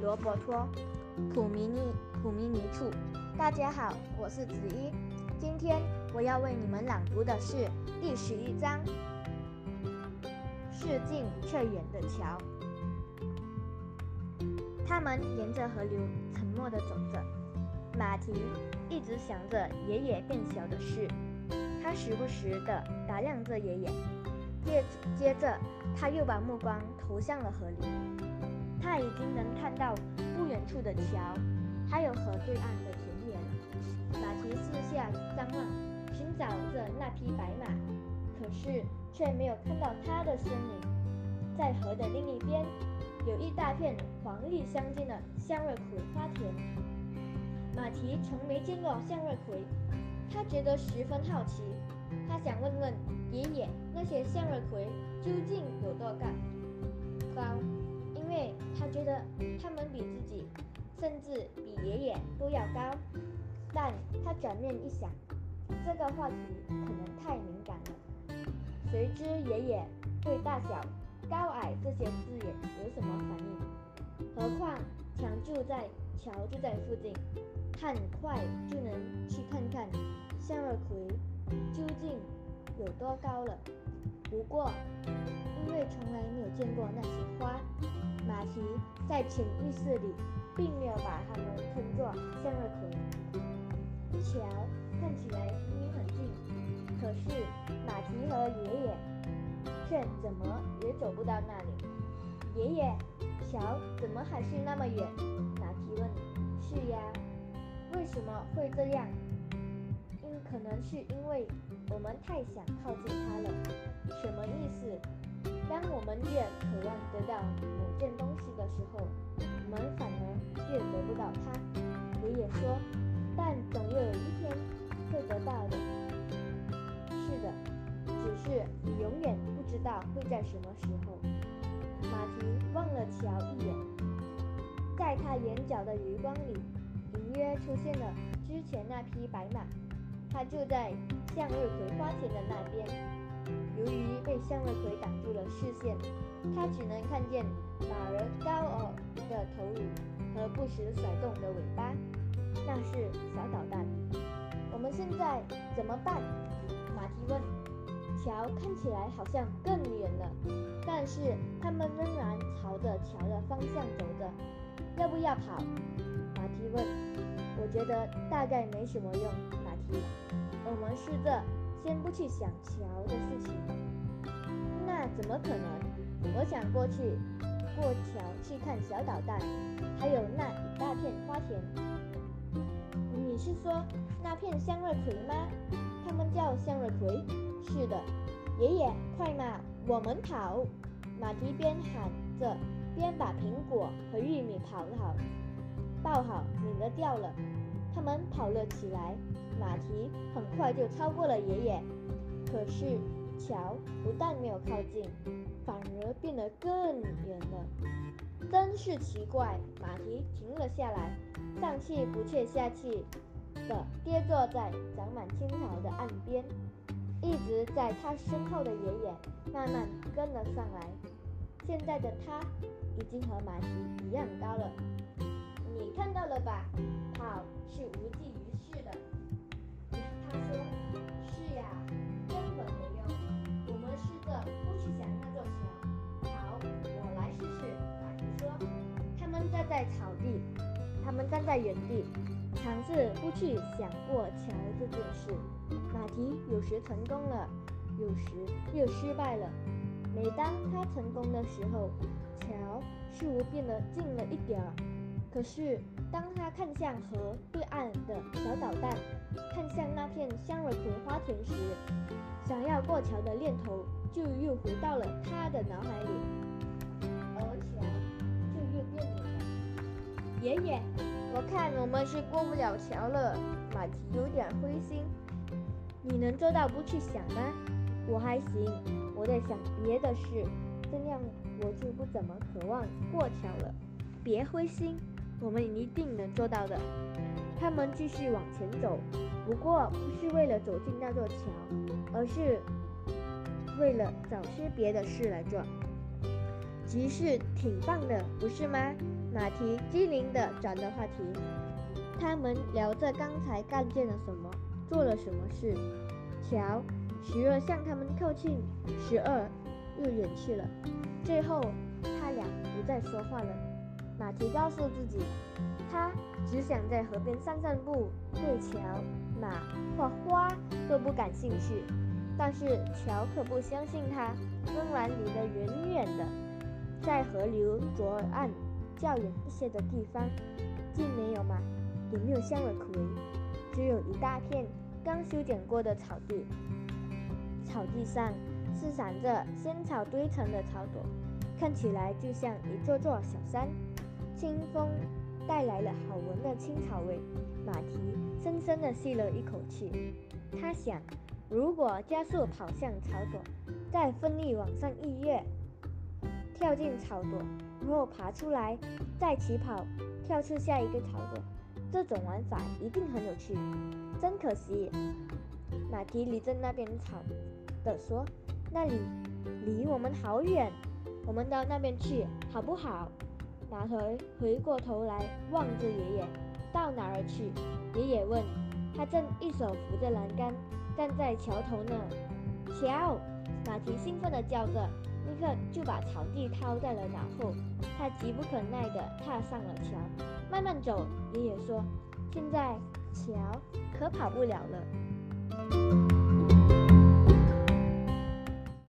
罗伯托普米尼普米尼处。大家好，我是子一。今天我要为你们朗读的是第十一章：是近却远的桥。他们沿着河流沉默地走着。马蹄一直想着爷爷变小的事，他时不时地打量着爷爷。接接着，他又把目光投向了河里。他已经能看到不远处的桥，还有河对岸的田野了。马蹄四下张望，寻找着那匹白马，可是却没有看到它的身影。在河的另一边，有一大片黄绿相间的向日葵花田。马蹄从没见过向日葵，他觉得十分好奇。他想问问爷爷，那些向日葵究竟有多高？高，他们比自己，甚至比爷爷都要高。但他转念一想，这个话题可能太敏感了。谁知爷爷对大小、高矮这些字眼有什么反应？何况墙就在桥就在附近，很快就能去看看向日葵。究竟有多高了？不过，为从来没有见过那些花，马蹄在潜意识里并没有把它们称作向日葵。桥看起来明明很近，可是马蹄和爷爷却怎么也走不到那里。爷爷，桥怎么还是那么远？马蹄问。是呀，为什么会这样？因可能是因为我们太想靠近它了。什么意思？当我们越渴望得到某件东西的时候，我们反而越得不到它。爷爷说：“但总有一天会得到的。”是的，只是你永远不知道会在什么时候。马蹄望了乔一眼，在他眼角的余光里，隐约出现了之前那匹白马。他就在向日葵花田的那边，由于被向日葵挡住了现，他只能看见马儿高傲的头颅和不时甩动的尾巴。那是小导弹。我们现在怎么办？马蹄问。桥看起来好像更远了，但是他们仍然朝着桥的方向走着。要不要跑？马蹄问。我觉得大概没什么用。马蹄我们试着先不去想桥的事情。怎么可能？我想过去过桥去看小导弹，还有那一大片花田。你是说那片向日葵吗？他们叫向日葵。是的，爷爷，快嘛，我们跑！马蹄边喊着，边把苹果和玉米刨好、抱好，免得掉了。他们跑了起来。马蹄很快就超过了爷爷，可是桥不但没有靠近，反而变得更远了。真是奇怪！马蹄停了下来，上气不接下气的跌坐在长满青草的岸边。一直在他身后的爷爷慢慢跟了上来。现在的他已经和马蹄一样高了。你看到了吧？跑是无济在草地，他们站在原地，尝试不去想过桥这件事。马蹄有时成功了，有时又失败了。每当他成功的时候，桥似乎变得近了一点儿。可是，当他看向河对岸的小导弹，看向那片向日葵花田时，想要过桥的念头就又回到了他的脑海里，爷爷，我看我们是过不了桥了。马蹄有点灰心。你能做到不去想吗？我还行，我在想别的事，这样我就不怎么渴望过桥了。别灰心。我们一定能做到的。他们继续往前走，不过不是为了走进那座桥，而是为了找些别的事来做。集市挺棒的，不是吗？马蹄机灵地转了话题。他们聊着刚才干见了什么，做了什么事。瞧，时而向他们靠近，时而又远去了。最后，他俩不再说话了。马蹄告诉自己，他只想在河边散散步，对桥、马或花都不感兴趣。但是乔可不相信他，仍然离得远远的，在河流左岸较远一些的地方，既没有马，也没有向日葵，只有一大片刚修剪过的草地。草地上是散着仙草堆成的草垛，看起来就像一座座小山。清风带来了好闻的青草味，马蹄深深地吸了一口气。他想，如果加速跑向草垛，再奋力往上一跃，跳进草垛，然后爬出来，再起跑跳出下一个草垛，这种玩法一定很有趣。真可惜，马蹄离着那边草的说：“那里离我们好远，我们到那边去好不好？”马头回过头来望着爷爷，到哪儿去？爷爷问。他正一手扶着栏杆，站在桥头呢。瞧，马蹄兴奋地叫着，立刻就把草地掏在了脑后。他急不可耐地踏上了桥。慢慢走，爷爷说。现在桥可跑不了了。